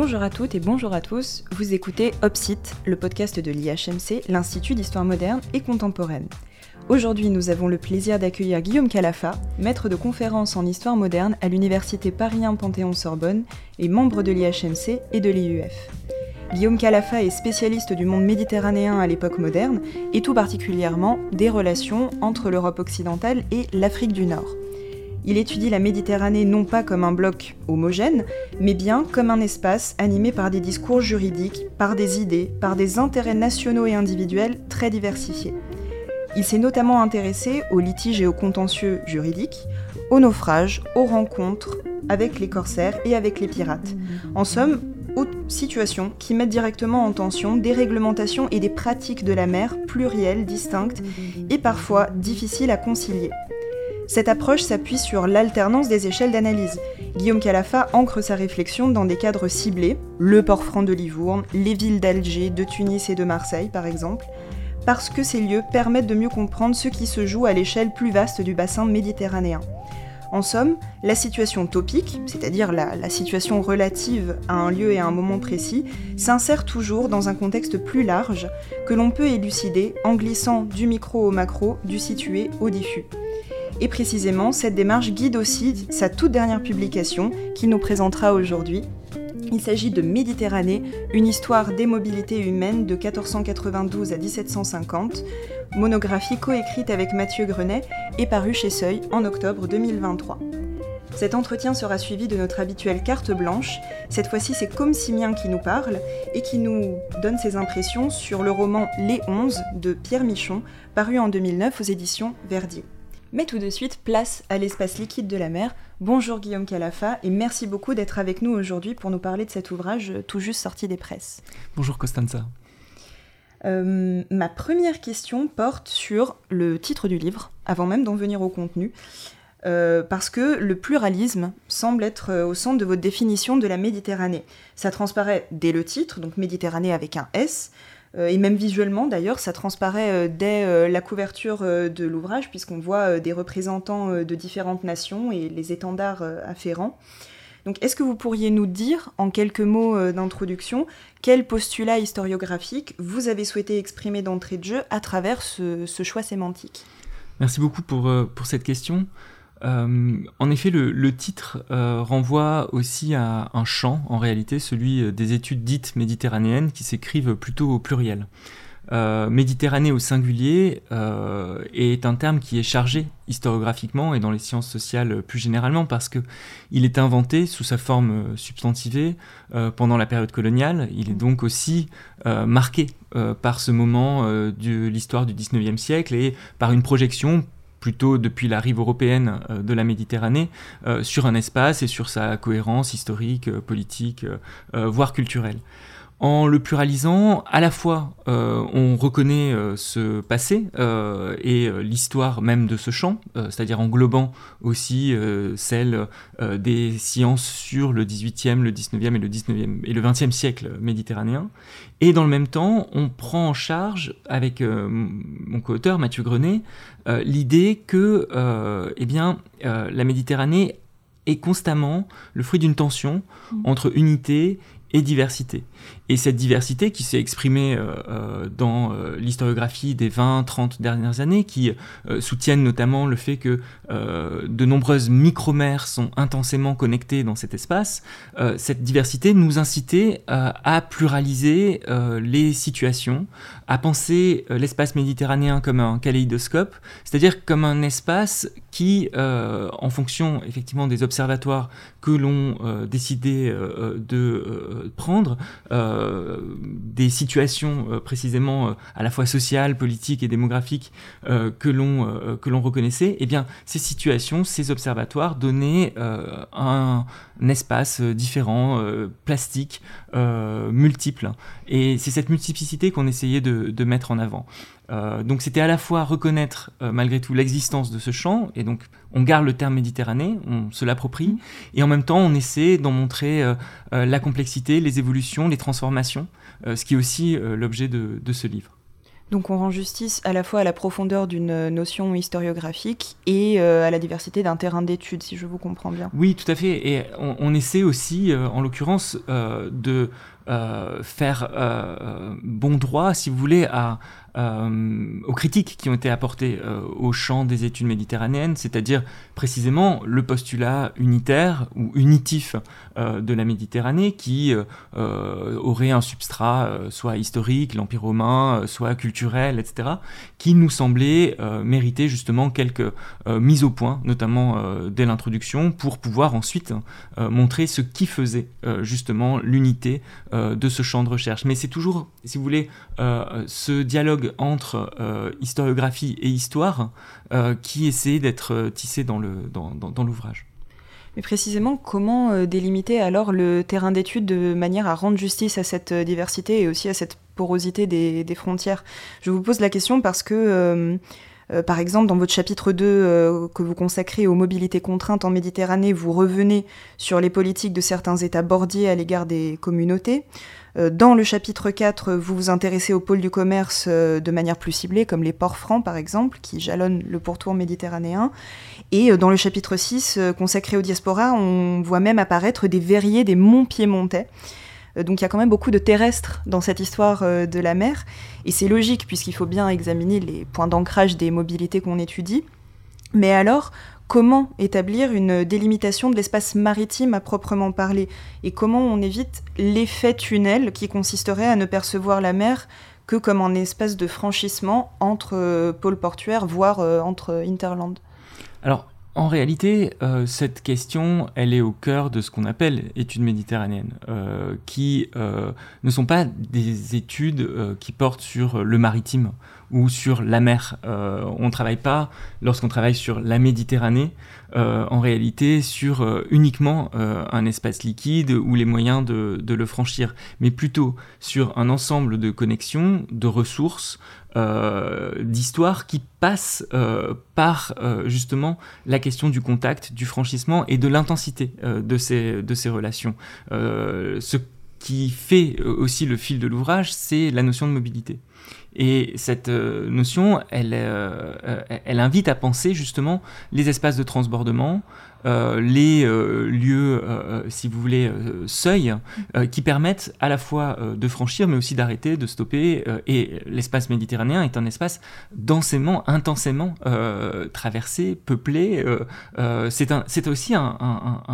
Bonjour à toutes et bonjour à tous, vous écoutez OPSIT, le podcast de l'IHMC, l'Institut d'Histoire moderne et contemporaine. Aujourd'hui, nous avons le plaisir d'accueillir Guillaume Calafa, maître de conférences en histoire moderne à l'Université Paris Panthéon-Sorbonne et membre de l'IHMC et de l'IUF. Guillaume Calafa est spécialiste du monde méditerranéen à l'époque moderne et tout particulièrement des relations entre l'Europe occidentale et l'Afrique du Nord. Il étudie la Méditerranée non pas comme un bloc homogène, mais bien comme un espace animé par des discours juridiques, par des idées, par des intérêts nationaux et individuels très diversifiés. Il s'est notamment intéressé aux litiges et aux contentieux juridiques, aux naufrages, aux rencontres avec les corsaires et avec les pirates. En somme, aux situations qui mettent directement en tension des réglementations et des pratiques de la mer plurielles, distinctes et parfois difficiles à concilier. Cette approche s'appuie sur l'alternance des échelles d'analyse. Guillaume Calafa ancre sa réflexion dans des cadres ciblés, le port franc de Livourne, les villes d'Alger, de Tunis et de Marseille par exemple, parce que ces lieux permettent de mieux comprendre ce qui se joue à l'échelle plus vaste du bassin méditerranéen. En somme, la situation topique, c'est-à-dire la, la, situation relative à un lieu et à un moment précis, s'insère toujours dans un contexte plus large que l'on peut élucider en glissant du micro au macro, du situé au diffus. Et précisément, cette démarche guide aussi sa toute dernière publication qu'il nous présentera aujourd'hui. Il s'agit de Méditerranée, une histoire des mobilités humaines de 1492 à 1750, monographie coécrite avec Mathieu Grenet et parue chez Seuil en octobre 2023. Cet entretien sera suivi de notre habituelle carte blanche. Cette fois-ci, c'est Comme Simien qui nous parle et qui nous donne ses impressions sur le roman Les Onze de Pierre Michon, paru en 2009 aux éditions Verdier. Mais tout de suite, place à l'espace liquide de la mer. Bonjour Guillaume Calafa et merci beaucoup d'être avec nous aujourd'hui pour nous parler de cet ouvrage tout juste sorti des presses. Bonjour Costanza. Euh, ma première question porte sur le titre du livre, avant même d'en venir au contenu, euh, parce que le pluralisme semble être au centre de votre définition de la Méditerranée. Ça transparaît dès le titre, donc Méditerranée avec un S, euh, et même visuellement d'ailleurs, ça transparaît euh, dès euh, la couverture de l'ouvrage, puisqu'on voit des représentants de différentes nations et les étendards afférents. Donc est-ce que vous pourriez nous dire, en quelques mots d'introduction, quel postulat historiographique vous avez souhaité exprimer d'entrée de jeu à travers ce, ce choix sémantique? Merci beaucoup pour, pour cette question. Euh, en effet, le, titre euh, renvoie aussi à un champ, en réalité, celui euh, des études dites méditerranéennes qui s'écrivent plutôt au pluriel. Méditerranée au singulier est un terme qui est chargé historiographiquement et dans les sciences sociales plus généralement parce que il est inventé sous sa forme substantivée pendant la période coloniale. Il est donc aussi marqué par ce moment de l'histoire du 19e siècle et par une projection plutôt depuis la rive européenne euh, de la Méditerranée, euh, sur un espace et sur sa cohérence historique, euh, politique, voire culturelle. En le pluralisant, à la fois on reconnaît ce passé et l'histoire même de ce champ, c'est-à-dire englobant aussi celle des sciences sur le 18e, le 19e et le 19e et le 20e siècle méditerranéen. Et dans le même temps, on prend en charge avec mon co-auteur Mathieu Grenet euh, l'idée que euh, eh bien, euh, la Méditerranée est constamment le fruit d'une tension mmh. entre unité et diversité. Et cette diversité qui s'est exprimée euh, euh, dans euh, l'historiographie des 20-30 dernières années, qui soutiennent notamment le fait que de nombreuses micro-mers sont intensément connectées dans cet espace, cette diversité nous incitait à pluraliser les situations, à penser l'espace méditerranéen comme un kaléidoscope, c'est-à-dire comme un espace qui, en fonction effectivement des observatoires que l'on décidait de prendre, des situations euh, précisément euh, à la fois sociales, politiques et démographiques que l'on reconnaissait, eh ces situations, ces observatoires donnaient un, espace différent, plastique, multiple. Et c'est cette multiplicité qu'on essayait de mettre en avant. Euh, donc c'était à la fois reconnaître euh, malgré tout l'existence de ce champ, et donc on garde le terme Méditerranée, on se l'approprie, et en même temps on essaie d'en montrer euh, la complexité, les évolutions, les transformations, ce qui est aussi l'objet de, ce livre. Donc on rend justice à la fois à la profondeur d'une notion historiographique et à la diversité d'un terrain d'étude, si je vous comprends bien. Oui, tout à fait. Et on, essaie aussi, en l'occurrence, de faire bon droit, si vous voulez, à, euh, aux critiques qui ont été apportées euh, au champ des études méditerranéennes, c'est-à-dire précisément le postulat unitaire ou unitif euh, de la Méditerranée qui aurait un substrat soit historique, l'Empire romain, soit culturel, etc., qui nous semblait mériter justement quelques mises au point, notamment dès l'introduction, pour pouvoir ensuite montrer ce qui faisait justement l'unité de ce champ de recherche. Mais c'est toujours, si vous voulez, ce dialogue entre euh, historiographie et histoire euh, qui essaie d'être euh, tissé dans l'ouvrage. Mais précisément, comment délimiter alors le terrain d'étude de manière à rendre justice à cette diversité et aussi à cette porosité des, frontières? Je vous pose la question parce que, par exemple, dans votre chapitre 2 que vous consacrez aux mobilités contraintes en Méditerranée, vous revenez sur les politiques de certains États bordiers à l'égard des communautés. Euh, dans le chapitre 4, vous vous intéressez aux pôles du commerce euh, de manière plus ciblée, comme les ports francs par exemple, qui jalonnent le pourtour méditerranéen. Et euh, dans le chapitre 6, consacré aux diasporas, on voit même apparaître des verriers des monts piémontais. Donc il y a quand même beaucoup de terrestres dans cette histoire de la mer. Et c'est logique, puisqu'il faut bien examiner les points d'ancrage des mobilités qu'on étudie. Mais alors, comment établir une délimitation de l'espace maritime à proprement parler et comment on évite l'effet tunnel qui consisterait à ne percevoir la mer que comme un espace de franchissement entre euh, pôles portuaires, voire euh, entre interlands. Alors, en réalité, euh, cette question, elle est au cœur de ce qu'on appelle études méditerranéennes, qui ne sont pas des études qui portent sur le maritime ou sur la mer. Euh, on ne travaille pas, lorsqu'on travaille sur la Méditerranée, euh, en réalité sur euh, uniquement un espace liquide ou les moyens de, le franchir, mais plutôt sur un ensemble de connexions, de ressources, d'histoires qui passent par justement la question du contact, du franchissement et de l'intensité de, ces, de ces relations. ce qui fait aussi le fil de l'ouvrage, c'est la notion de mobilité. Et cette euh, notion, elle, euh, euh, elle invite à penser justement les espaces de transbordement, les euh, lieux, euh, si vous voulez, seuils, qui permettent à la fois de franchir, mais aussi d'arrêter, de stopper. et l'espace méditerranéen est un espace densément, intensément traversé, peuplé. c'est aussi un,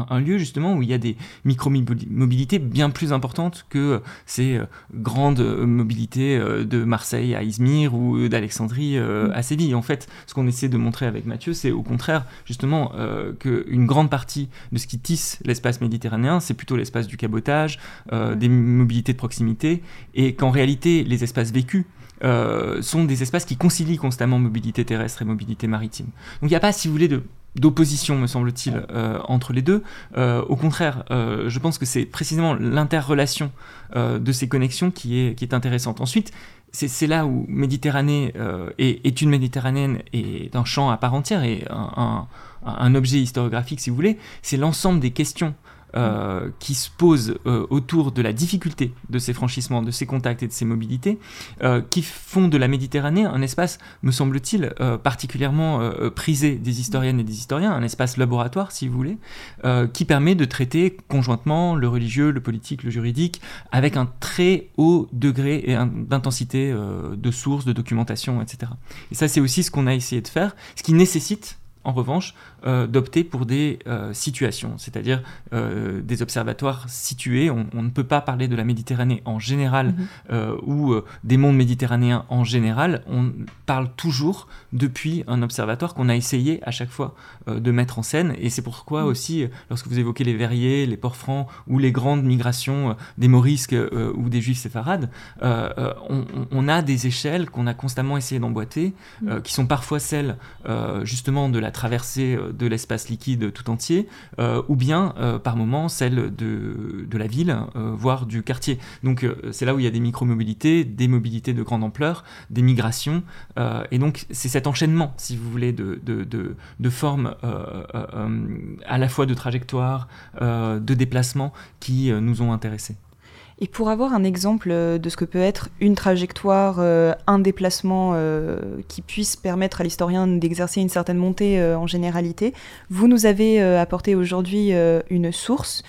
un, lieu justement où il y a des micro-mobilités bien plus importantes que ces grandes mobilités de Marseille à Izmir ou d'Alexandrie à Séville. En fait, ce qu'on essaie de montrer avec Mathieu, c'est au contraire justement que une grande partie de ce qui tisse l'espace méditerranéen, c'est plutôt l'espace du cabotage, euh, des mobilités de proximité, et qu'en réalité, les espaces vécus euh, sont des espaces qui concilient constamment mobilité terrestre et mobilité maritime. Donc il n'y a pas, si vous voulez, de d'opposition, me semble-t-il, euh, entre les deux. au contraire, je pense que c'est précisément l'interrelation de ces connexions qui est, qui est intéressante. Ensuite, c'est là où Méditerranée et étude méditerranéenne est un champ à part entière et un, un objet historiographique si vous voulez, c'est l'ensemble des questions euh, qui se posent euh, autour de la difficulté de ces franchissements, de ces contacts et de ces mobilités, euh, qui font de la Méditerranée un espace, me semble-t-il, particulièrement prisé des historiennes et des historiens, un espace laboratoire, si vous voulez, qui permet de traiter conjointement le religieux, le politique, le juridique, avec un très haut degré d'intensité de sources, de documentation, etc. Et ça, c'est aussi ce qu'on a essayé de faire, ce qui nécessite en revanche, euh, d'opter pour des euh, situations, c'est-à-dire euh, des observatoires situés. On, ne peut pas parler de la Méditerranée en général mhm. ou des mondes méditerranéens en général. On parle toujours depuis un observatoire qu'on a essayé à chaque fois de mettre en scène. Et c'est pourquoi mhm. aussi, lorsque vous évoquez les verriers, les ports francs ou les grandes migrations des Morisques ou des Juifs séfarades, on, a des échelles qu'on a constamment essayé d'emboîter, mhm. qui sont parfois celles justement de la traversée de l'espace liquide tout entier, euh, ou bien euh, par moment celle de, de la ville, voire du quartier. Donc c'est là où il y a des micro-mobilités, des mobilités de grande ampleur, des migrations, et donc c'est cet enchaînement, si vous voulez, de, de, de, de formes à la fois de trajectoire, de déplacement qui nous ont intéressés. Et pour avoir un exemple de ce que peut être une trajectoire, un déplacement qui puisse permettre à l'historien d'exercer une certaine montée en généralité, vous nous avez apporté aujourd'hui une source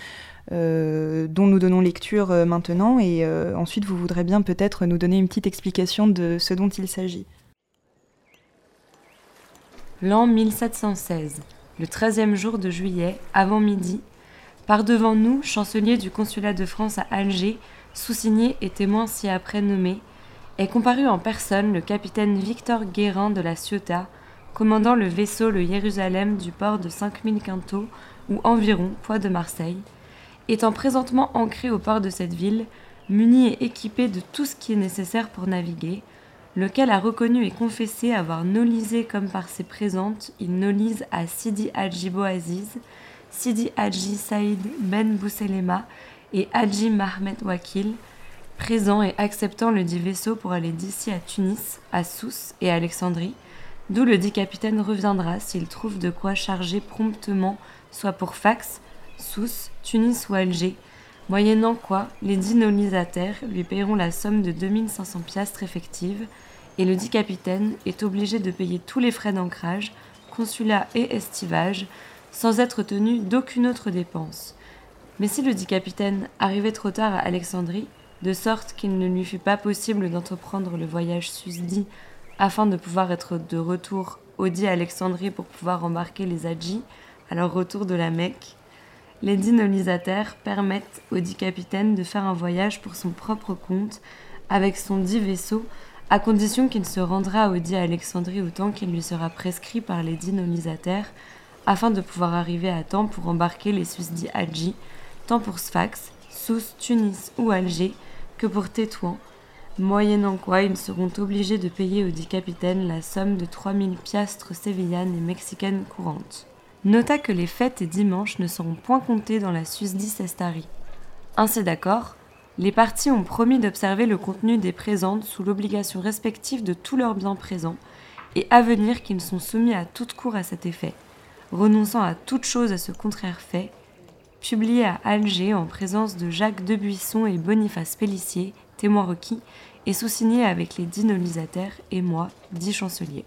euh, dont nous donnons lecture euh, maintenant, et euh, ensuite vous voudrez bien peut-être nous donner une petite explication de ce dont il s'agit. L'an 1716, le 13e jour de juillet, avant midi, par devant nous, chancelier du consulat de France à Alger, sous-signé et témoin ci-après nommé, est comparu en personne le capitaine Victor Guérin de la Ciotat, commandant le vaisseau le Jérusalem du port de 5000 quintaux, ou environ poids de Marseille, étant présentement ancré au port de cette ville, muni et équipé de tout ce qui est nécessaire pour naviguer, lequel a reconnu et confessé avoir nolisé comme par ses présentes, il nolise à Sidi Hadji Boaziz, Sidi Hadji Saïd Ben Bousselema et Hadji Mahmed Wakil, présents et acceptant le dit vaisseau pour aller d'ici à Tunis, à Sousse et à Alexandrie, d'où le dit capitaine reviendra s'il trouve de quoi charger promptement, soit pour Fax, Sousse, Tunis ou Alger, moyennant quoi les dix nolisataires lui paieront la somme de 2500 piastres effectives, et le dit capitaine est obligé de payer tous les frais d'ancrage, consulat et estivage, sans être tenu d'aucune autre dépense. Mais si le dit capitaine arrivait trop tard à Alexandrie, de sorte qu'il ne lui fut pas possible d'entreprendre le voyage susdit afin de pouvoir être de retour au dit Alexandrie pour pouvoir embarquer les Hadjis à leur retour de la Mecque, les dinolisataires permettent au dit capitaine de faire un voyage pour son propre compte avec son dit vaisseau, à condition qu'il se rendra au dit Alexandrie autant qu'il lui sera prescrit par les dinolisataires, afin de pouvoir arriver à temps pour embarquer les susdits Hadji, tant pour Sfax, Sousse, Tunis ou Alger, que pour Tétouan, moyennant quoi ils seront obligés de payer au dit capitaine la somme de 3000 piastres sévillanes et mexicaines courantes. Nota que les fêtes et dimanches ne seront point comptés dans la susdit Sestari. Ainsi d'accord, les parties ont promis d'observer le contenu des présentes sous l'obligation respective de tous leurs biens présents, et à venir qu'ils sont soumis à toute cour à cet effet, renonçant à toute chose à ce contraire fait, publié à Alger en présence de Jacques Debuisson et Boniface Pellissier, témoins requis, et sous-signé avec les dix et moi, dix chanceliers.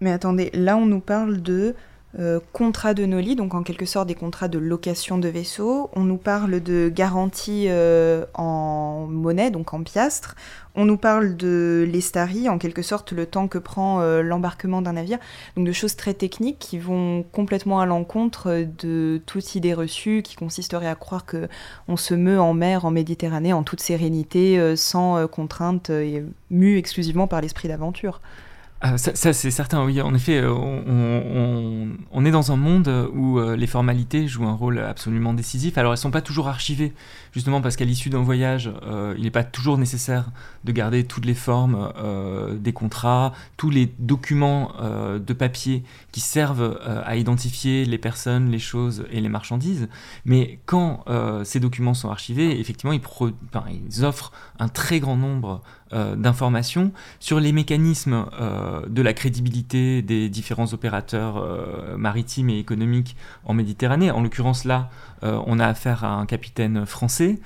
Mais attendez, là on nous parle de euh, contrats de Noli, donc en quelque sorte des contrats de location de vaisseaux. On nous parle de garantie euh, en monnaie, donc en piastres. On nous parle de l'estari, en quelque sorte le temps que prend euh, l'embarquement d'un navire. Donc de choses très techniques qui vont complètement à l'encontre de toute idée reçue qui consisterait à croire que on se meut en mer, en Méditerranée, en toute sérénité, sans contrainte et mu exclusivement par l'esprit d'aventure. Ah, ça, c'est certain, oui. En effet, euh, on, est dans un monde où euh, les formalités jouent un rôle absolument décisif. Alors, elles ne sont pas toujours archivées, justement parce qu'à l'issue d'un voyage, euh, il n'est pas toujours nécessaire de garder toutes les formes des contrats, tous les documents de papier qui servent à identifier les personnes, les choses et les marchandises. Mais quand ces documents sont archivés, effectivement, ils offrent un très grand nombre euh, d'informations sur les mécanismes euh, de la crédibilité des différents opérateurs euh, maritimes et économiques en Méditerranée. En l'occurrence là, on a affaire à un capitaine français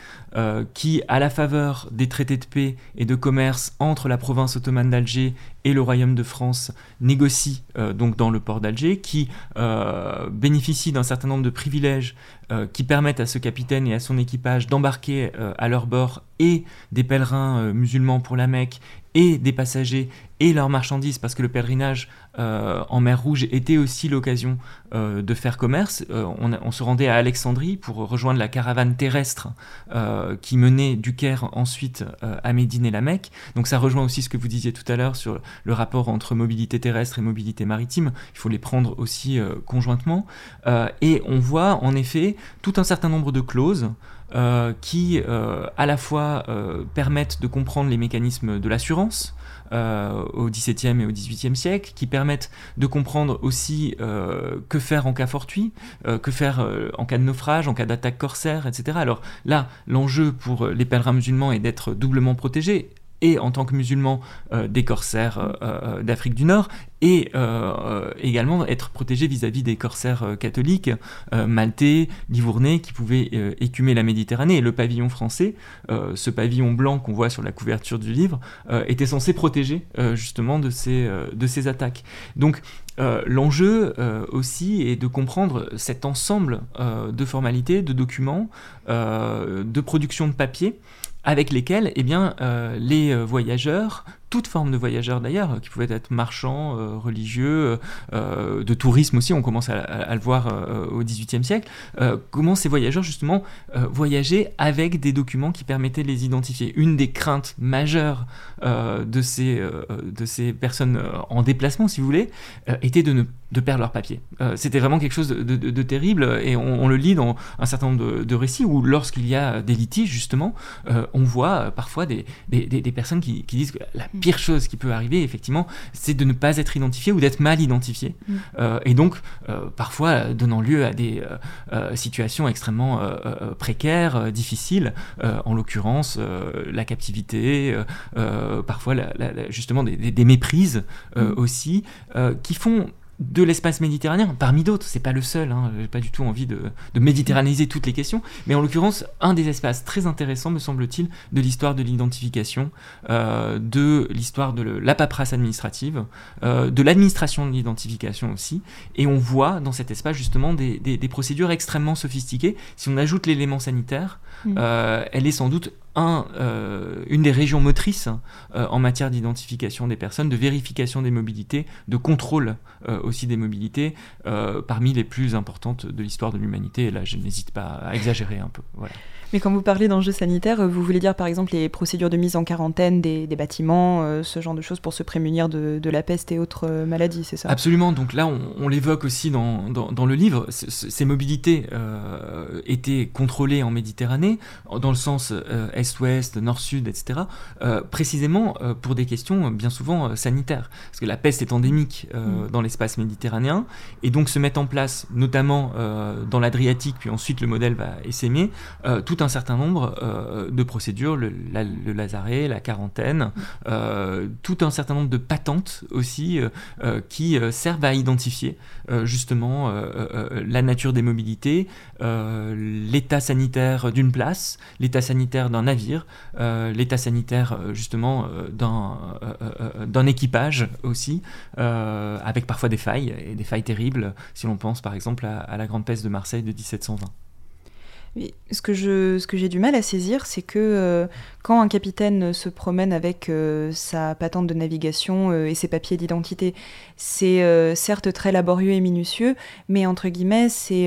qui, à la faveur des traités de paix et de commerce entre la province ottomane d'Alger et le royaume de France, négocie donc dans le port d'Alger, qui bénéficie d'un certain nombre de privilèges qui permettent à ce capitaine et à son équipage d'embarquer à leur bord et des pèlerins musulmans pour la Mecque et des passagers et leurs marchandises, parce que le pèlerinage euh, en mer Rouge était aussi l'occasion euh, de faire commerce. Euh, on, se rendait à Alexandrie pour rejoindre la caravane terrestre qui menait du Caire ensuite à Médine et la Mecque. Donc ça rejoint aussi ce que vous disiez tout à l'heure sur le rapport entre mobilité terrestre et mobilité maritime. Il faut les prendre aussi conjointement. et on voit en effet tout un certain nombre de clauses. Qui à la fois permettent de comprendre les mécanismes de l'assurance, euh, au XVIIe et au XVIIIe siècle, qui permettent de comprendre aussi euh, que faire en cas fortuit, euh, que faire en cas de naufrage, en cas d'attaque corsaire, etc. Alors là, l'enjeu pour les pèlerins musulmans est d'être doublement protégés et en tant que musulman des corsaires d'Afrique du Nord et également être protégé vis-à-vis des corsaires catholiques maltais, livournais qui pouvaient écumer la Méditerranée. Et le pavillon français, ce pavillon blanc qu'on voit sur la couverture du livre, était censé protéger justement de ces, de ces attaques. Donc euh, l'enjeu euh, aussi est de comprendre cet ensemble euh, de formalités, de documents, de production de papier avec lesquels eh bien, les voyageurs toute forme de voyageurs d'ailleurs, qui pouvaient être marchands, euh, religieux, euh, de tourisme aussi, on commence à, le voir euh, au XVIIIe siècle, comment ces voyageurs justement voyageaient avec des documents qui permettaient de les identifier? Une des craintes majeures de, ces, de ces personnes en déplacement, si vous voulez, était de ne de perdre leur papier. C'était vraiment quelque chose de, terrible et on, le lit dans un certain nombre de, récits où lorsqu'il y a des litiges justement, on voit parfois des, des, des personnes qui, qui disent que la pire chose qui peut arriver, effectivement, c'est de ne pas être identifié ou d'être mal identifié. Mm. Euh, et donc, euh, parfois, donnant lieu à des euh, situations extrêmement précaires, difficiles, en l'occurrence la captivité, parfois justement des, des méprises mm. aussi, qui font de l'espace méditerranéen, parmi d'autres, c'est pas le seul, hein, j'ai pas du tout envie de, de, méditerraniser toutes les questions, mais en l'occurrence, un des espaces très intéressants, me semble-t-il, de l'histoire de l'identification, euh, de l'histoire de la paperasse administrative, euh, de l'administration de l'identification aussi, et on voit dans cet espace justement des, des, procédures extrêmement sophistiquées. Si on ajoute l'élément sanitaire, mmh. euh, elle est sans doute euh, une des régions motrices euh, en matière d'identification des personnes, de vérification des mobilités, de contrôle euh, aussi des mobilités, parmi les plus importantes de l'histoire de l'humanité. Et là, je n'hésite pas à exagérer un peu. Voilà. Mais quand vous parlez d'enjeux sanitaires, vous voulez dire par exemple les procédures de mise en quarantaine des, bâtiments, euh, ce genre de choses pour se prémunir de, la peste et autres euh, maladies, c'est ça? Absolument, donc là on, l'évoque aussi dans, dans, le livre, ces mobilités euh, étaient contrôlées en Méditerranée, dans le sens est-ouest, nord-sud, etc., précisément pour des questions bien souvent sanitaires, parce que la peste est endémique mm. dans l'espace méditerranéen, et donc se mettent en place, notamment dans l'Adriatique, puis ensuite le modèle va essaimer, tout un certain nombre euh, de procédures, le, le, lazaret, la quarantaine, euh, tout un certain nombre de patentes aussi euh, qui servent à identifier justement la nature des mobilités, l'état sanitaire d'une place, l'état sanitaire d'un navire, l'état sanitaire justement d'un équipage aussi, avec parfois des failles, et des failles terribles, si l'on pense par exemple à, à la Grande Peste de Marseille de 1720 ce que je, ce que j'ai du mal à saisir, c'est que euh, quand un capitaine se promène avec euh, sa patente de navigation euh, et ses papiers d'identité, c'est certes très laborieux et minutieux, mais entre guillemets, c'est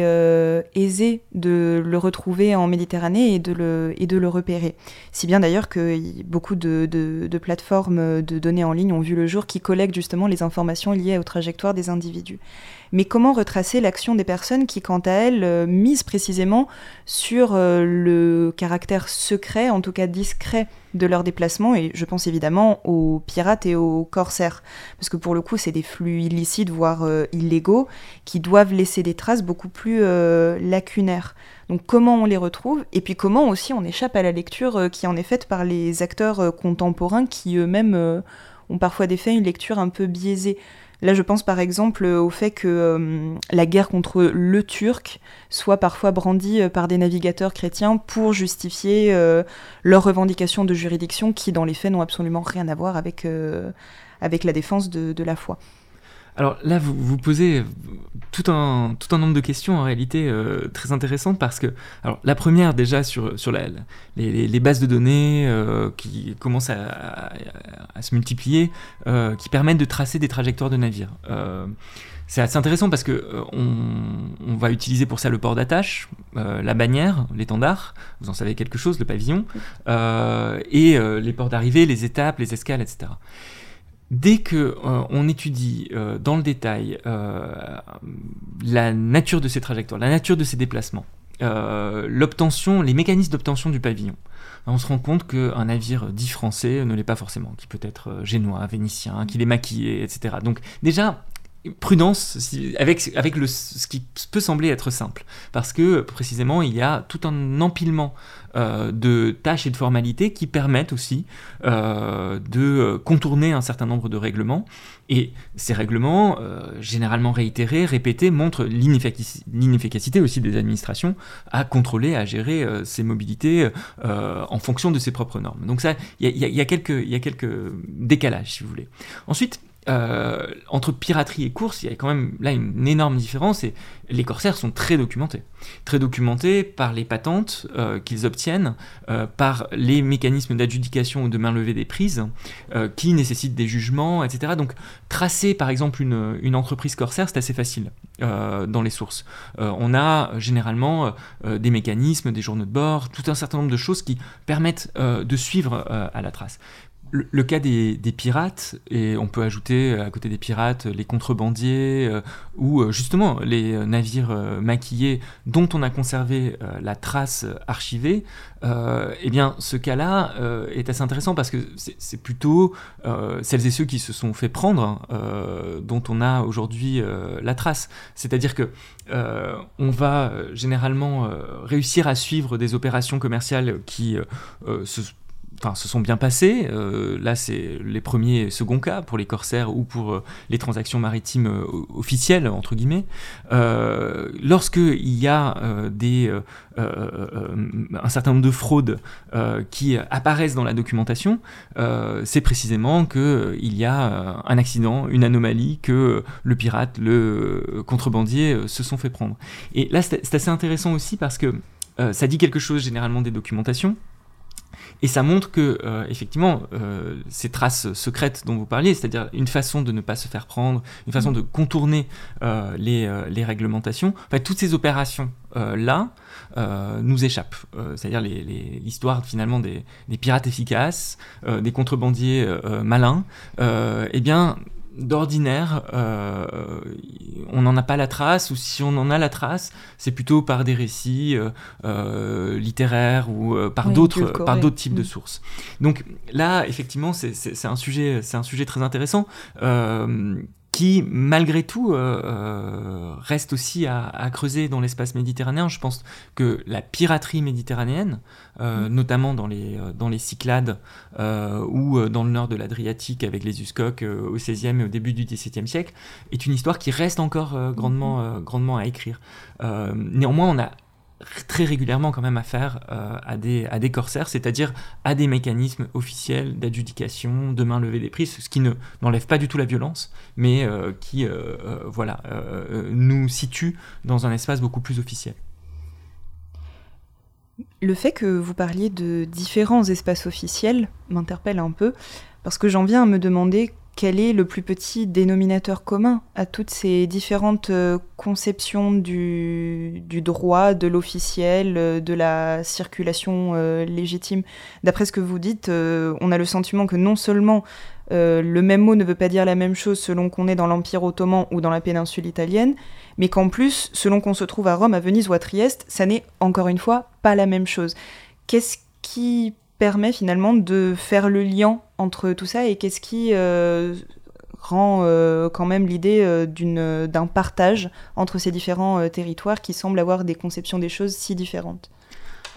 aisé de le retrouver en Méditerranée et de le, et de le repérer. Si bien d'ailleurs que beaucoup de, de, de, plateformes de données en ligne ont vu le jour qui collectent justement les informations liées aux trajectoires des individus mais comment retracer l'action des personnes qui, quant à elles, euh, misent précisément sur euh, le caractère secret, en tout cas discret, de leur déplacement, et je pense évidemment aux pirates et aux corsaires, parce que pour le coup, c'est des flux illicites, voire euh, illégaux, qui doivent laisser des traces beaucoup plus lacunaires. Donc comment on les retrouve, et puis comment aussi on échappe à la lecture qui en est faite par les acteurs contemporains qui eux-mêmes ont parfois des faits une lecture un peu biaisée. Là, je pense par exemple au fait que euh, la guerre contre le Turc soit parfois brandie euh, par des navigateurs chrétiens pour justifier euh, leurs revendications de juridiction qui, dans les faits, n'ont absolument rien à voir avec, avec la défense de la foi. Alors là, vous, vous posez tout un, tout un nombre de questions en réalité euh, très intéressantes parce que, alors la première déjà sur, sur la, les, les, bases de données euh, qui commencent à, à, se multiplier, euh, qui permettent de tracer des trajectoires de navires. c'est assez intéressant parce que on, on, va utiliser pour ça le port d'attache, la bannière, l'étendard, vous en savez quelque chose, le pavillon, et les ports d'arrivée, les étapes, les escales, etc. Dès que euh, on étudie euh, dans le détail euh, la nature de ces trajectoires, la nature de ces déplacements, l'obtention, les mécanismes d'obtention du pavillon, on se rend compte qu'un navire dit français ne l'est pas forcément, qui peut être génois, vénitien, qu'il est maquillé, etc. Donc déjà, prudence avec, ce qui peut sembler être simple. Parce que précisément, il y a tout un empilement euh, de tâches et de formalités qui permettent aussi euh, de contourner un certain nombre de règlements. Et ces règlements, euh, généralement réitérés, répétés, montrent l'inefficacité aussi des administrations à contrôler, à gérer ces mobilités en fonction de ses propres normes. Donc ça, il y, y, a quelques décalages, si vous voulez. Ensuite, euh, entre piraterie et course, il y a quand même là une énorme différence et les corsaires sont très documentés. Très documentés par les patentes euh, qu'ils obtiennent, euh, par les mécanismes d'adjudication ou de main levée des prises qui nécessitent des jugements, etc. Donc tracer par exemple une, une entreprise corsaire, c'est assez facile dans les sources. on a généralement des mécanismes, des journaux de bord, tout un certain nombre de choses qui permettent de suivre à la trace le, cas des, pirates, et on peut ajouter à côté des pirates les contrebandiers euh, ou euh, justement les navires euh, maquillés dont on a conservé la trace archivée, eh bien ce cas-là est assez intéressant parce que c'est plutôt celles et ceux qui se sont fait prendre dont on a aujourd'hui la trace. C'est-à-dire que on va généralement réussir à suivre des opérations commerciales qui se enfin, se sont bien passés. Euh, là, c'est les premiers et seconds cas pour les corsaires ou pour euh, les transactions maritimes euh, officielles, entre guillemets. Lorsqu'il y a des, un certain nombre de fraudes qui apparaissent dans la documentation, c'est précisément qu'il y a un accident, une anomalie, que le pirate, le contrebandier se sont fait prendre. Et là, c'est assez intéressant aussi parce que ça dit quelque chose généralement des documentations. Et ça montre que, euh, effectivement, euh, ces traces secrètes dont vous parliez, c'est-à-dire une façon de ne pas se faire prendre, une façon mm. de contourner euh, les, les, réglementations, enfin, toutes ces opérations-là nous échappent. c'est-à-dire l'histoire finalement des, des, pirates efficaces, des contrebandiers malins, eh bien, d'ordinaire, euh, on n'en a pas la trace, ou si on en a la trace, c'est plutôt par des récits euh, euh, littéraires ou par d'autres par d'autres types de mm. sources. Donc là, effectivement, c'est un sujet c'est un sujet très intéressant qui, malgré tout, euh, euh, reste aussi à, creuser dans l'espace méditerranéen. Je pense que la piraterie méditerranéenne, euh, mm. notamment dans les, dans les Cyclades ou dans le nord de l'Adriatique avec les Uscoques au XVIe et au début du XVIIe siècle, est une histoire qui reste encore grandement, mm. grandement à écrire. néanmoins, on a très régulièrement quand même affaire euh, à, des, à des corsaires, c'est-à-dire à des mécanismes officiels d'adjudication, de main levée des prix, ce qui ne, n'enlève pas du tout la violence, mais euh, qui euh, voilà, nous situe dans un espace beaucoup plus officiel. Le fait que vous parliez de différents espaces officiels m'interpelle un peu, parce que j'en viens à me demander quel est le plus petit dénominateur commun à toutes ces différentes euh, conceptions du, droit, de l'officiel, euh, de la circulation euh, légitime? D'après ce que vous dites, on a le sentiment que non seulement le même mot ne veut pas dire la même chose selon qu'on est dans l'Empire ottoman ou dans la péninsule italienne, mais qu'en plus, selon qu'on se trouve à Rome, à Venise ou à Trieste, ça n'est encore une fois pas la même chose. Qu'est-ce qui permet finalement de faire le lien entre tout ça et qu'est-ce qui euh, rend euh, quand même l'idée euh, d'un partage entre ces différents territoires qui semblent avoir des conceptions des choses si différentes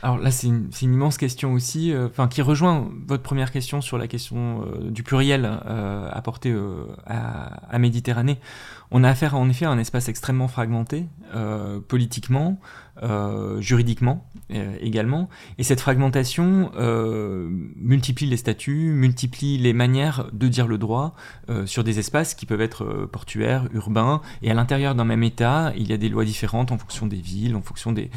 alors là, c'est une, immense question aussi, enfin qui rejoint votre première question sur la question du pluriel apporté à, à, Méditerranée. On a affaire en effet à un espace extrêmement fragmenté, politiquement, juridiquement, euh, également. Et cette fragmentation euh, multiplie les statuts, multiplie les manières de dire le droit euh, sur des espaces qui peuvent être portuaires, urbains, et à l'intérieur d'un même État, il y a des lois différentes en fonction des villes, en fonction des,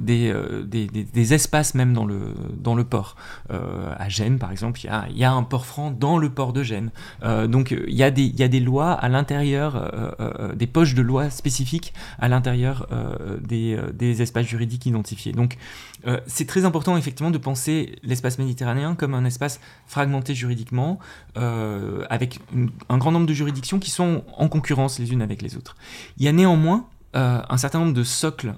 des, des, espaces même dans le, dans le port. à Gênes, par exemple, il y a, y a un port franc dans le port de Gênes. donc il y, a des, il y a des lois à l'intérieur, des poches de lois spécifiques à l'intérieur des, des espaces juridiques identifiés. Donc euh, c'est très important effectivement de penser l'espace méditerranéen comme un espace fragmenté juridiquement, euh, avec un grand nombre de juridictions qui sont en concurrence les unes avec les autres. Il y a néanmoins euh, un certain nombre de socles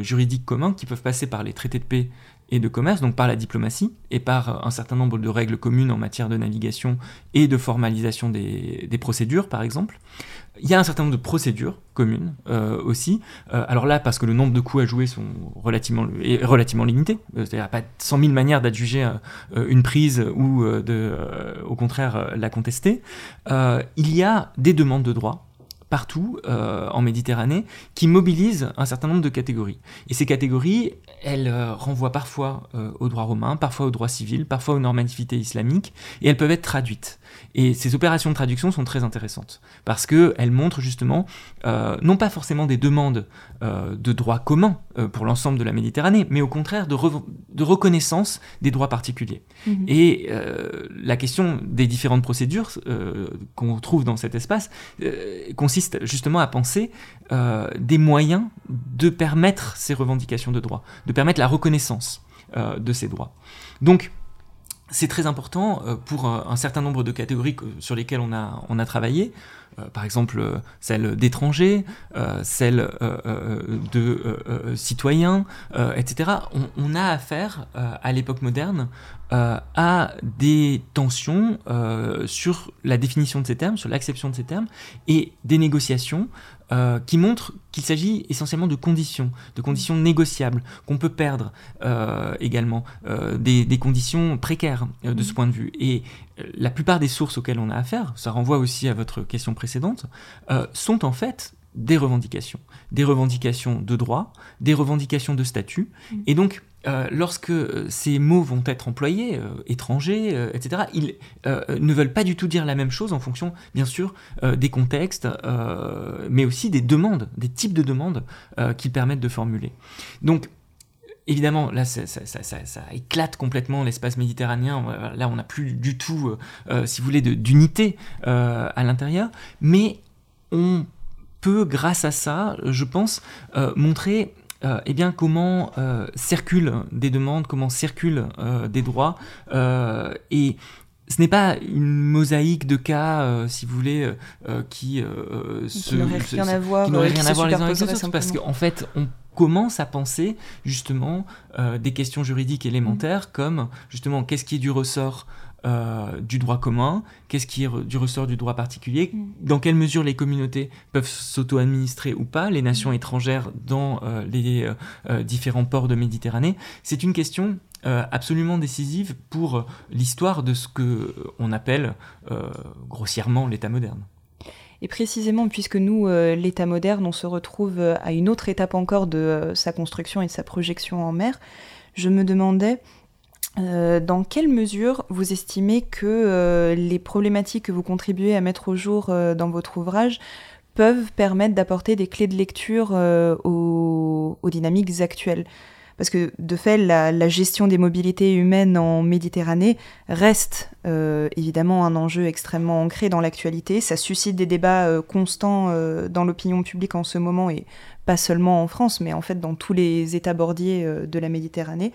juridiques communs qui peuvent passer par les traités de paix et de commerce, donc par la diplomatie et par un certain nombre de règles communes en matière de navigation et de formalisation des, procédures, par exemple. Il y a un certain nombre de procédures communes euh, aussi. Euh, alors là, parce que le nombre de coups à jouer sont relativement, est relativement limité, euh, c'est-à-dire pas 100 000 manières d'adjuger une prise ou de, au contraire la contester. il y a des demandes de droit partout euh, en Méditerranée qui mobilisent un certain nombre de catégories. Et ces catégories, elles euh, renvoient parfois euh, au droit romain, parfois au droit civil, parfois aux normativités islamiques, et elles peuvent être traduites. Et ces opérations de traduction sont très intéressantes, parce qu'elles montrent justement, non pas forcément des demandes de droit commun pour l'ensemble de la Méditerranée, mais au contraire de, de reconnaissance des droits particuliers. Mhm. Et la question des différentes procédures qu'on trouve dans cet espace consiste justement à penser euh, des moyens de permettre ces revendications de droits, de permettre la reconnaissance euh, de ces droits. Donc, c'est très important euh, pour un certain nombre de catégories sur lesquelles on a, on a travaillé, par exemple celle d'étrangers, celle de citoyens, etc. On, on, a affaire à l'époque moderne à des tensions sur la définition de ces termes, sur l'acception de ces termes, et des négociations euh, qui montre qu'il s'agit essentiellement de conditions, de conditions négociables, qu'on peut perdre euh, également, euh, des, conditions précaires de ce point de vue. Et la plupart des sources auxquelles on a affaire, ça renvoie aussi à votre question précédente, sont en fait des revendications, des revendications de droit, des revendications de statut. Mm. Et donc, euh, lorsque euh, ces mots vont être employés, euh, étrangers, etc., ils ne veulent pas du tout dire la même chose en fonction, bien sûr, des contextes, mais aussi des demandes, des types de demandes qu'ils permettent de formuler. Donc, évidemment, là, ça, éclate complètement l'espace méditerranéen. Là, on n'a plus du tout, si vous voulez, d'unité à l'intérieur, mais on peut, grâce à ça, je pense, montrer euh, eh bien, comment euh, circulent des demandes, comment circulent euh, des droits. et ce n'est pas une mosaïque de cas, si vous voulez, qui, qui n'aurait rien à voir, qui rien à voir les uns avec les autres, parce qu'en fait, on commence à penser justement des questions juridiques élémentaires mmh. comme justement qu'est-ce qui est du ressort euh, du droit commun, qu'est-ce qui est du ressort du droit particulier, mm. dans quelle mesure les communautés peuvent s'auto-administrer ou pas, les nations mm. étrangères dans euh, les euh, différents ports de Méditerranée. C'est une question absolument décisive pour l'histoire de ce que on appelle grossièrement l'État moderne. Et précisément, puisque nous, l'État moderne, on se retrouve à une autre étape encore de sa construction et de sa projection en mer, je me demandais euh, dans quelle mesure vous estimez que euh, les problématiques que vous contribuez à mettre au jour euh, dans votre ouvrage peuvent permettre d'apporter des clés de lecture aux, dynamiques actuelles? Parce que de fait, la, gestion des mobilités humaines en Méditerranée reste évidemment un enjeu extrêmement ancré dans l'actualité. Ça suscite des débats constants dans l'opinion publique en ce moment, et pas seulement en France, mais en fait dans tous les États bordiers de la Méditerranée.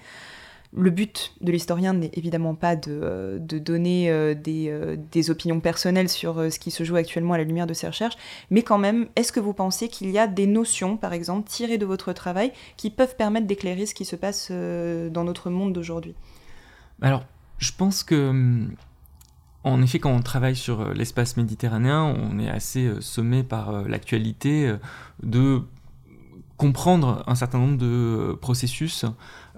Le but de l'historien n'est évidemment pas de, euh, donner euh, euh, des, opinions personnelles sur ce qui se joue actuellement à la lumière de ces recherches, mais quand même, est-ce que vous pensez qu'il y a des notions, par exemple, tirées de votre travail, qui peuvent permettre d'éclairer ce qui se passe dans notre monde d'aujourd'hui? Alors, je pense que, hum, en effet, quand on travaille sur l'espace méditerranéen, on est assez sommé par l'actualité de comprendre un certain nombre de processus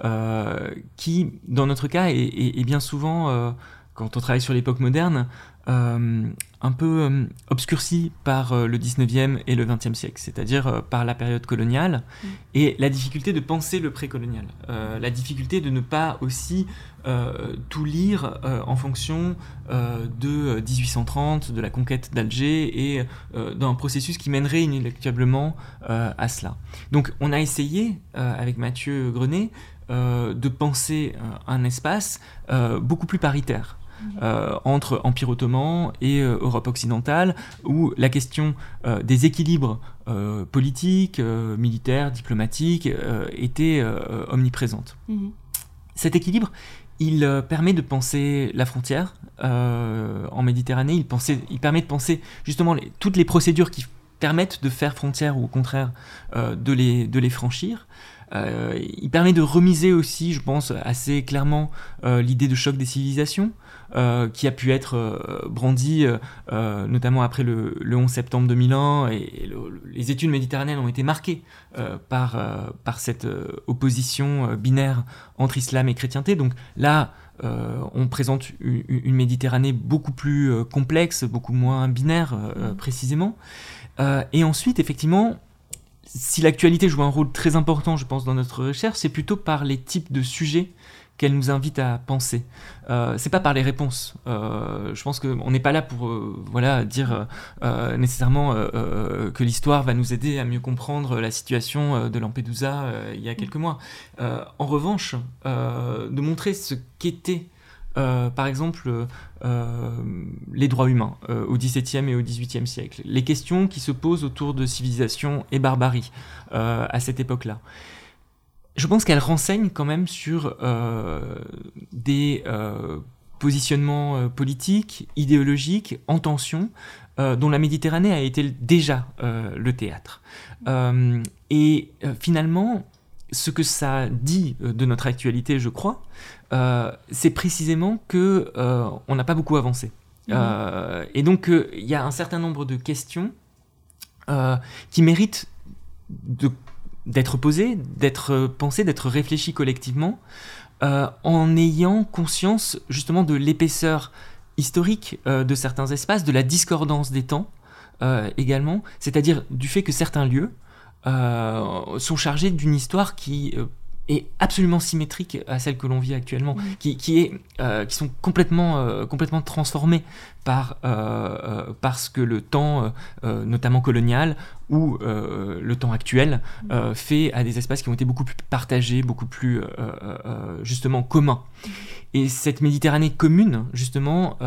euh, qui, dans notre cas, est, bien souvent, euh, quand on travaille sur l'époque moderne, euh, un peu obscurci par le 19e et le 20e siècle, c'est-à-dire par la période coloniale, mm. et la difficulté de penser le précolonial, la difficulté de ne pas aussi tout lire en fonction de 1830, de la conquête d'Alger, et d'un processus qui mènerait inéluctablement à cela. Donc on a essayé, avec Mathieu Grenet, euh, de penser euh, un espace euh, beaucoup plus paritaire. Entre Empire ottoman et Europe occidentale, où la question des équilibres politiques, militaires, diplomatiques était omniprésente. Mhm. Cet équilibre, il permet de penser la frontière en Méditerranée, il, il, permet de penser justement toutes les procédures qui permettent de faire frontière ou au contraire de, les, de les franchir. il permet de remiser aussi, je pense, assez clairement l'idée de choc des civilisations. Euh, qui a pu être euh, brandi euh, notamment après le, 11 septembre 2001 et, les études méditerranéennes ont été marquées par, par cette opposition binaire entre islam et chrétienté. Donc là, on présente une, Méditerranée beaucoup plus complexe, beaucoup moins binaire mmh. précisément. et ensuite, effectivement, si l'actualité joue un rôle très important, je pense, dans notre recherche, c'est plutôt par les types de sujets qu'elle nous invite à penser. Euh, c'est pas par les réponses. Euh, je pense qu'on n'est pas là pour euh, voilà dire euh, nécessairement que l'histoire va nous aider à mieux comprendre la situation de Lampedusa il y a quelques mois. en revanche, de montrer ce qu'était par exemple, les droits humains au XVIIe et au XVIIIe siècle, les questions qui se posent autour de civilisation et barbarie à cette époque-là je pense qu'elle renseigne quand même sur euh, des euh, positionnements euh, politiques, idéologiques, en tension, dont la Méditerranée a été déjà le théâtre. et finalement, ce que ça dit de notre actualité, je crois, c'est précisément que on n'a pas beaucoup avancé. Mm-hmm. et donc, il y a un certain nombre de questions qui méritent de d'être posé, d'être pensé, d'être réfléchi collectivement, euh, en ayant conscience justement de l'épaisseur historique euh, de certains espaces, de la discordance des temps euh, également, c'est-à-dire du fait que certains lieux sont chargés d'une histoire qui est absolument symétrique à celle que l'on vit actuellement, qui, qui, est, euh, qui sont complètement, euh, complètement transformées par, euh, parce que le temps, notamment colonial, ou le temps actuel, fait à des espaces qui ont été beaucoup plus partagés, beaucoup plus justement communs. Et cette Méditerranée commune, justement,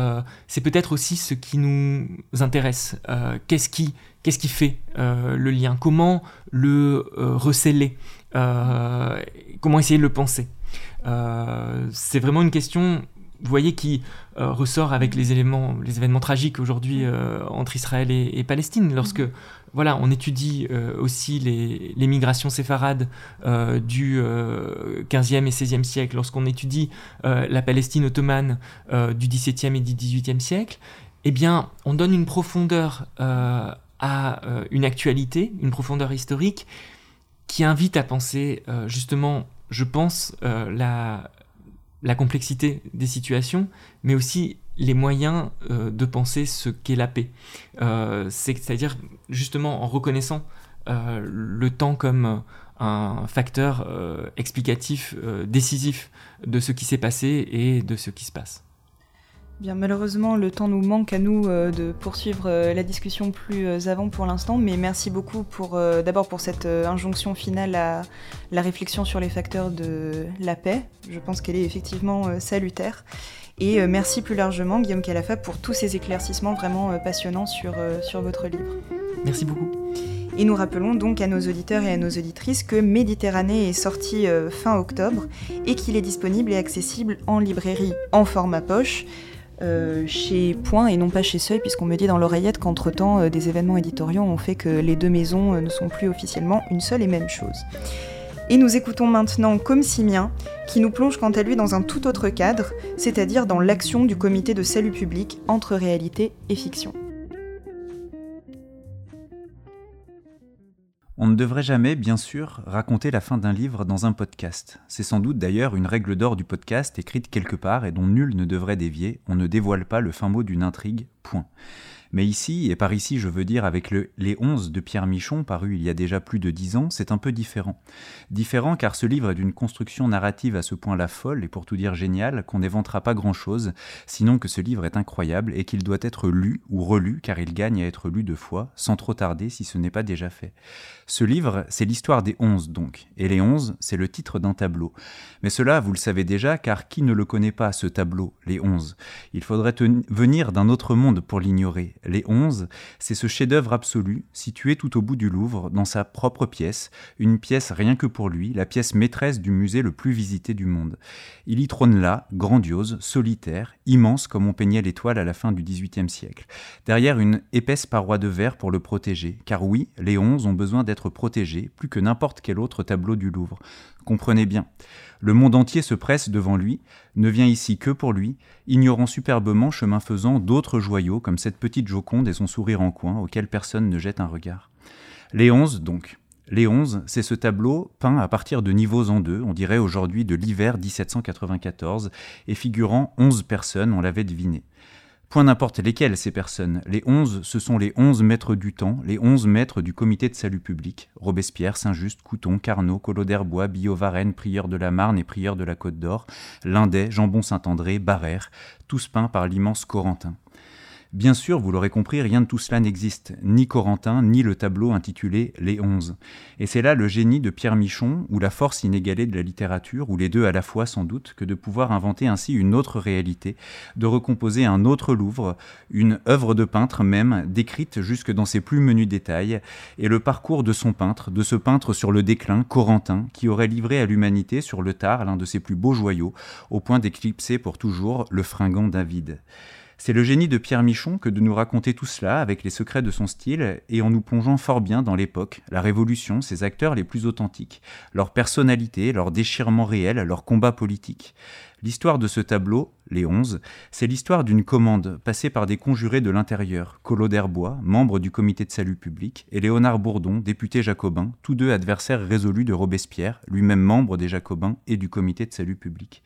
c'est peut-être aussi ce qui nous intéresse. qu'est-ce qui, qu'est-ce qui fait le lien? Comment le receller? Euh, comment essayer de le penser. Euh, C'est vraiment une question vous voyez, qui euh, ressort avec les éléments, les événements tragiques aujourd'hui entre Israël et, Palestine, lorsque voilà, on étudie aussi les, les, migrations séfarades du 15e et 16e siècle, lorsqu'on étudie la Palestine ottomane du 17e et du 18e siècle, eh bien, on donne une profondeur à une actualité, une profondeur historique qui invite à penser euh, justement, je pense, euh, la, complexité des situations, mais aussi les moyens euh, de penser ce qu'est la paix. C'est-à-dire justement en reconnaissant le temps comme un facteur explicatif, décisif de ce qui s'est passé et de ce qui se passe. Bien, malheureusement, le temps nous manque à nous euh, de poursuivre euh, la discussion plus euh, avant pour l'instant, mais merci beaucoup pour d'abord pour cette injonction finale à la réflexion sur les facteurs de la paix. Je pense qu'elle est effectivement salutaire. Et merci plus largement, Guillaume Calafa, pour tous ces éclaircissements vraiment passionnants sur, sur votre livre. Merci beaucoup. Et nous rappelons donc à nos auditeurs et à nos auditrices que Méditerranée est sorti fin octobre et qu'il est disponible et accessible en librairie en format poche. Euh, chez Point et non pas chez Seuil, puisqu'on me dit dans l'oreillette qu'entre-temps, euh, des événements éditoriaux ont fait que les deux maisons euh, ne sont plus officiellement une seule et même chose. Et nous écoutons maintenant Comme Simien, qui nous plonge quant à lui dans un tout autre cadre, c'est-à-dire dans l'action du comité de salut public entre réalité et fiction. On ne devrait jamais, bien sûr, raconter la fin d'un livre dans un podcast. C'est sans doute d'ailleurs une règle d'or du podcast écrite quelque part et dont nul ne devrait dévier. On ne dévoile pas le fin mot d'une intrigue, point. Mais ici, et par ici je veux dire avec le Les Onze de Pierre Michon, paru il y a déjà plus de dix ans, c'est un peu différent. Différent car ce livre est d'une construction narrative à ce point-là folle, et pour tout dire géniale, qu'on n'éventera pas grand-chose, sinon que ce livre est incroyable et qu'il doit être lu ou relu car il gagne à être lu deux fois, sans trop tarder si ce n'est pas déjà fait. Ce livre, c'est l'histoire des onze donc, et les onze, c'est le titre d'un tableau. Mais cela, vous le savez déjà, car qui ne le connaît pas, ce tableau, les onze? Il faudrait venir d'un autre monde pour l'ignorer, Les Onze, c'est ce chef-d'œuvre absolu, situé tout au bout du Louvre, dans sa propre pièce, une pièce rien que pour lui, la pièce maîtresse du musée le plus visité du monde. Il y trône là, grandiose, solitaire, immense comme on peignait l'étoile à la fin du XVIIIe siècle, derrière une épaisse paroi de verre pour le protéger, car oui, les Onze ont besoin d'être protégés, plus que n'importe quel autre tableau du Louvre. Comprenez bien. Le monde entier se presse devant lui, ne vient ici que pour lui, ignorant superbement, chemin faisant, d'autres joyaux comme cette petite Joconde et son sourire en coin auquel personne ne jette un regard. Les onze, donc. Les onze, c'est ce tableau peint à partir de niveaux en deux, on dirait aujourd'hui de l'hiver 1794, et figurant onze personnes, on l'avait deviné. Point n'importe lesquelles ces personnes. Les onze, ce sont les onze maîtres du temps, les onze maîtres du comité de salut public. Robespierre, Saint-Just, Couton, Carnot, Collot d'Herbois, Billot Varenne, prieur de la Marne et prieur de la Côte d'Or, Lindet, Jambon Saint-André, Barrère, tous peints par l'immense Corentin. Bien sûr, vous l'aurez compris, rien de tout cela n'existe, ni Corentin, ni le tableau intitulé Les Onze. Et c'est là le génie de Pierre Michon, ou la force inégalée de la littérature, ou les deux à la fois sans doute, que de pouvoir inventer ainsi une autre réalité, de recomposer un autre Louvre, une œuvre de peintre même, décrite jusque dans ses plus menus détails, et le parcours de son peintre, de ce peintre sur le déclin, Corentin, qui aurait livré à l'humanité sur le tard l'un de ses plus beaux joyaux, au point d'éclipser pour toujours le fringant David. C'est le génie de Pierre Michon que de nous raconter tout cela avec les secrets de son style et en nous plongeant fort bien dans l'époque, la Révolution, ses acteurs les plus authentiques, leur personnalité, leur déchirement réel, leur combat politique. L'histoire de ce tableau, les Onze, c'est l'histoire d'une commande passée par des conjurés de l'intérieur, Collot d'Herbois, membre du comité de salut public, et Léonard Bourdon, député jacobin, tous deux adversaires résolus de Robespierre, lui-même membre des jacobins et du comité de salut public.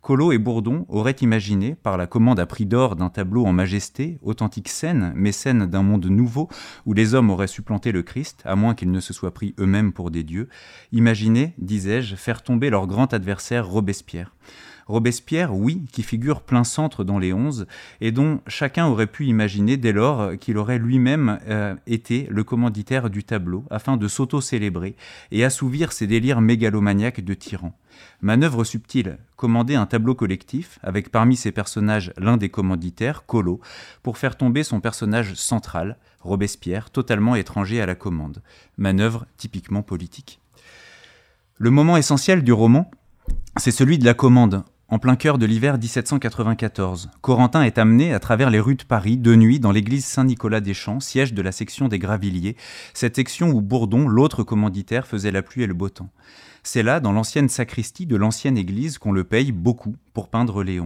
Collot et Bourdon auraient imaginé, par la commande à prix d'or d'un tableau en majesté, authentique scène, mais scène d'un monde nouveau, où les hommes auraient supplanté le Christ, à moins qu'ils ne se soient pris eux-mêmes pour des dieux, imaginer, disais-je, faire tomber leur grand adversaire Robespierre. Robespierre, oui, qui figure plein centre dans les Onze, et dont chacun aurait pu imaginer dès lors qu'il aurait lui-même euh, été le commanditaire du tableau, afin de s'auto-célébrer et assouvir ses délires mégalomaniaques de tyran. Manœuvre subtile, commander un tableau collectif, avec parmi ses personnages l'un des commanditaires, Collot, pour faire tomber son personnage central, Robespierre, totalement étranger à la commande. Manœuvre typiquement politique. Le moment essentiel du roman, c'est celui de la commande, en plein cœur de l'hiver 1794, Corentin est amené à travers les rues de Paris de nuit dans l'église Saint-Nicolas-des-Champs, siège de la section des Gravilliers, cette section où Bourdon, l'autre commanditaire, faisait la pluie et le beau temps. C'est là, dans l'ancienne sacristie de l'ancienne église, qu'on le paye beaucoup pour peindre les.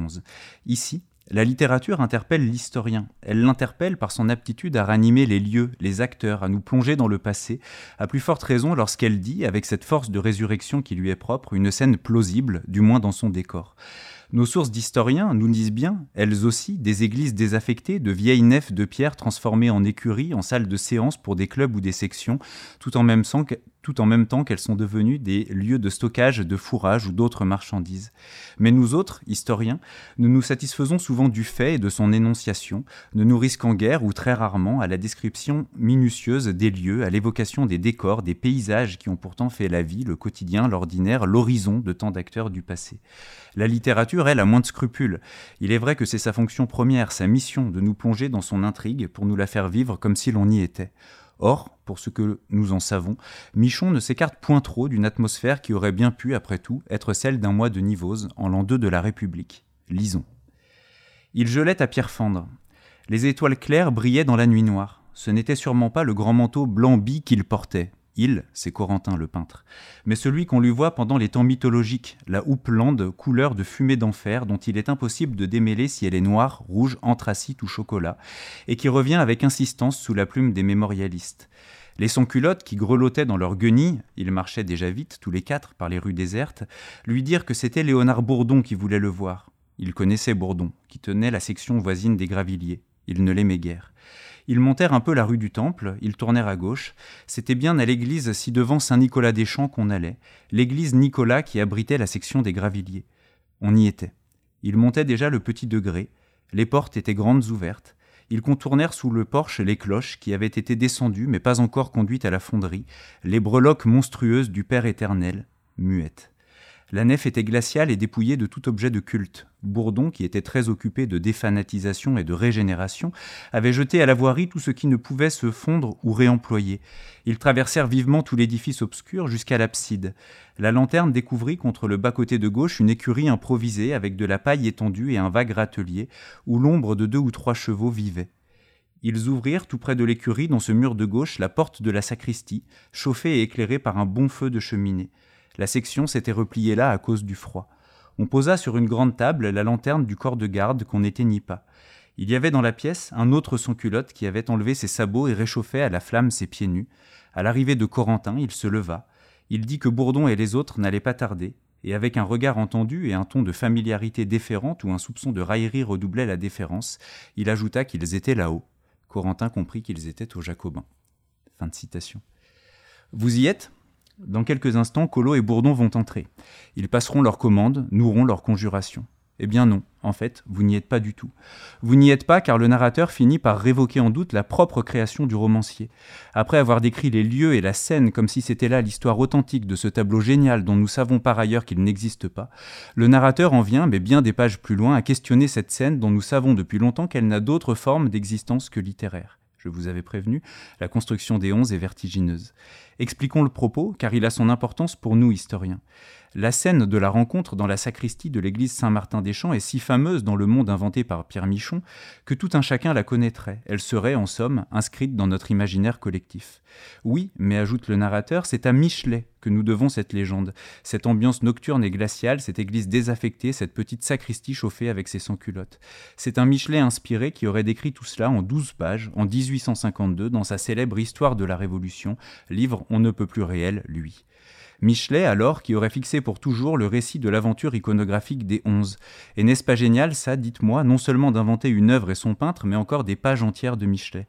Ici, la littérature interpelle l'historien. Elle l'interpelle par son aptitude à ranimer les lieux, les acteurs, à nous plonger dans le passé, à plus forte raison lorsqu'elle dit, avec cette force de résurrection qui lui est propre, une scène plausible, du moins dans son décor. Nos sources d'historiens nous disent bien, elles aussi, des églises désaffectées, de vieilles nefs de pierre transformées en écuries, en salles de séance pour des clubs ou des sections, tout en même, tout en même temps qu'elles sont devenues des lieux de stockage de fourrage ou d'autres marchandises. Mais nous autres, historiens, nous nous satisfaisons souvent du fait et de son énonciation, ne nous risquant guère ou très rarement à la description minutieuse des lieux, à l'évocation des décors, des paysages qui ont pourtant fait la vie, le quotidien, l'ordinaire, l'horizon de tant d'acteurs du passé. La littérature, elle, a moins de scrupules. Il est vrai que c'est sa fonction première, sa mission, de nous plonger dans son intrigue pour nous la faire vivre comme si l'on y était. Or, pour ce que nous en savons, Michon ne s'écarte point trop d'une atmosphère qui aurait bien pu, après tout, être celle d'un mois de Nivose, en l'an 2 de la République. Lisons. Il gelait à pierre fendre. Les étoiles claires brillaient dans la nuit noire. Ce n'était sûrement pas le grand manteau blanc bi qu'il portait, il, c'est Corentin le peintre, mais celui qu'on lui voit pendant les temps mythologiques, la houppe lande, couleur de fumée d'enfer, dont il est impossible de démêler si elle est noire, rouge, anthracite ou chocolat, et qui revient avec insistance sous la plume des mémorialistes. Les sans-culottes qui grelottaient dans leur guenilles, ils marchaient déjà vite, tous les quatre, par les rues désertes, lui dirent que c'était Léonard Bourdon qui voulait le voir. Il connaissait Bourdon, qui tenait la section voisine des Gravilliers. Il ne l'aimait guère. Ils montèrent un peu la rue du Temple, ils tournèrent à gauche. C'était bien à l'église ci-devant Saint-Nicolas-des-Champs qu'on allait, l'église Nicolas qui abritait la section des Gravilliers. On y était. Ils montaient déjà le petit degré, les portes étaient grandes ouvertes. Ils contournèrent sous le porche les cloches qui avaient été descendues mais pas encore conduites à la fonderie, les breloques monstrueuses du Père éternel, muettes. La nef était glaciale et dépouillée de tout objet de culte. Bourdon, qui était très occupé de défanatisation et de régénération, avait jeté à la voirie tout ce qui ne pouvait se fondre ou réemployer. Ils traversèrent vivement tout l'édifice obscur jusqu'à l'abside. La lanterne découvrit contre le bas-côté de gauche une écurie improvisée avec de la paille étendue et un vague râtelier, où l'ombre de deux ou trois chevaux vivait. Ils ouvrirent tout près de l'écurie, dans ce mur de gauche, la porte de la sacristie, chauffée et éclairée par un bon feu de cheminée. La section s'était repliée là à cause du froid. On posa sur une grande table la lanterne du corps de garde qu'on n'éteignit pas. Il y avait dans la pièce un autre sans-culotte qui avait enlevé ses sabots et réchauffait à la flamme ses pieds nus. À l'arrivée de Corentin, il se leva. Il dit que Bourdon et les autres n'allaient pas tarder, et avec un regard entendu et un ton de familiarité déférente où un soupçon de raillerie redoublait la déférence, il ajouta qu'ils étaient là-haut. Corentin comprit qu'ils étaient aux Jacobins. Fin de citation. Vous y êtes? Dans quelques instants, Colo et Bourdon vont entrer. Ils passeront leur commande, noueront leur conjuration. Eh bien non, en fait, vous n'y êtes pas du tout. Vous n'y êtes pas car le narrateur finit par révoquer en doute la propre création du romancier. Après avoir décrit les lieux et la scène comme si c'était là l'histoire authentique de ce tableau génial dont nous savons par ailleurs qu'il n'existe pas, le narrateur en vient, mais bien des pages plus loin, à questionner cette scène dont nous savons depuis longtemps qu'elle n'a d'autre forme d'existence que littéraire je vous avais prévenu, la construction des onze est vertigineuse. Expliquons le propos, car il a son importance pour nous historiens. La scène de la rencontre dans la sacristie de l'église Saint-Martin-des-Champs est si fameuse dans le monde inventé par Pierre Michon que tout un chacun la connaîtrait. Elle serait, en somme, inscrite dans notre imaginaire collectif. Oui, mais ajoute le narrateur, c'est à Michelet que nous devons cette légende, cette ambiance nocturne et glaciale, cette église désaffectée, cette petite sacristie chauffée avec ses sans-culottes. C'est un Michelet inspiré qui aurait décrit tout cela en douze pages, en 1852, dans sa célèbre Histoire de la Révolution, livre on ne peut plus réel, lui. Michelet, alors, qui aurait fixé pour toujours le récit de l'aventure iconographique des Onze. Et n'est-ce pas génial, ça, dites-moi, non seulement d'inventer une œuvre et son peintre, mais encore des pages entières de Michelet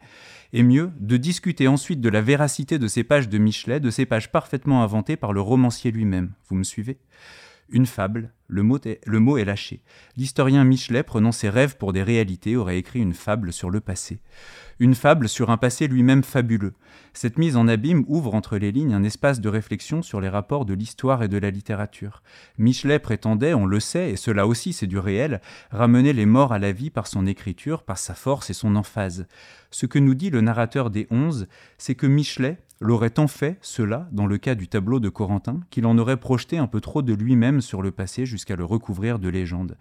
Et mieux, de discuter ensuite de la véracité de ces pages de Michelet, de ces pages parfaitement inventées par le romancier lui-même. Vous me suivez? Une fable, le mot, est, lâché. L'historien Michelet, prenant ses rêves pour des réalités, aurait écrit une fable sur le passé. Une fable sur un passé lui-même fabuleux. Cette mise en abîme ouvre entre les lignes un espace de réflexion sur les rapports de l'histoire et de la littérature. Michelet prétendait, on le sait, et cela aussi c'est du réel, ramener les morts à la vie par son écriture, par sa force et son emphase. Ce que nous dit le narrateur des Onze, c'est que Michelet, l'aurait tant fait, cela, dans le cas du tableau de Corentin, qu'il en aurait projeté un peu trop de lui-même sur le passé jusqu'à le recouvrir de légende.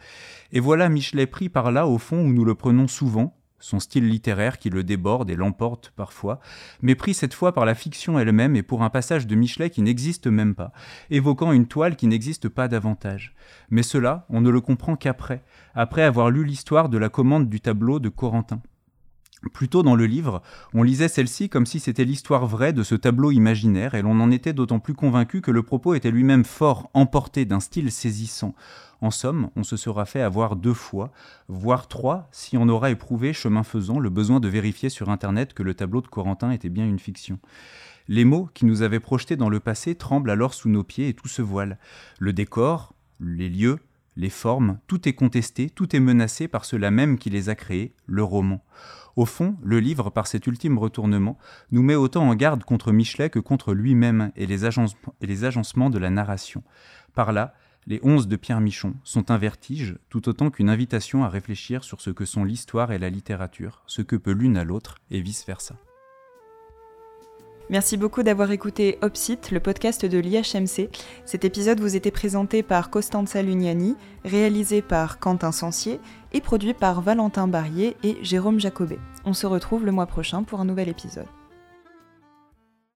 Et voilà Michelet pris par là, au fond, où nous le prenons souvent, son style littéraire qui le déborde et l'emporte parfois, mais pris cette fois par la fiction elle-même et pour un passage de Michelet qui n'existe même pas, évoquant une toile qui n'existe pas davantage. Mais cela, on ne le comprend qu'après, après avoir lu l'histoire de la commande du tableau de Corentin. Plus tôt dans le livre, on lisait celle-ci comme si c'était l'histoire vraie de ce tableau imaginaire, et l'on en était d'autant plus convaincu que le propos était lui-même fort, emporté d'un style saisissant. En somme, on se sera fait avoir deux fois, voire trois, si on aura éprouvé, chemin faisant, le besoin de vérifier sur Internet que le tableau de Corentin était bien une fiction. Les mots qui nous avaient projetés dans le passé tremblent alors sous nos pieds et tout se voile. Le décor, les lieux, les formes, tout est contesté, tout est menacé par cela même qui les a créés, le roman. Au fond, le livre, par cet ultime retournement, nous met autant en garde contre Michelet que contre lui-même et, les agencements de la narration. Par là, les onze de Pierre Michon sont un vertige, tout autant qu'une invitation à réfléchir sur ce que sont l'histoire et la littérature, ce que peut l'une à l'autre, et vice-versa. Merci beaucoup d'avoir écouté Opsite, le podcast de l'IHMC. Cet épisode vous était présenté par Costanza Lugnani, réalisé par Quentin Sancier et produit par Valentin Barrier et Jérôme Jacobet. On se retrouve le mois prochain pour un nouvel épisode.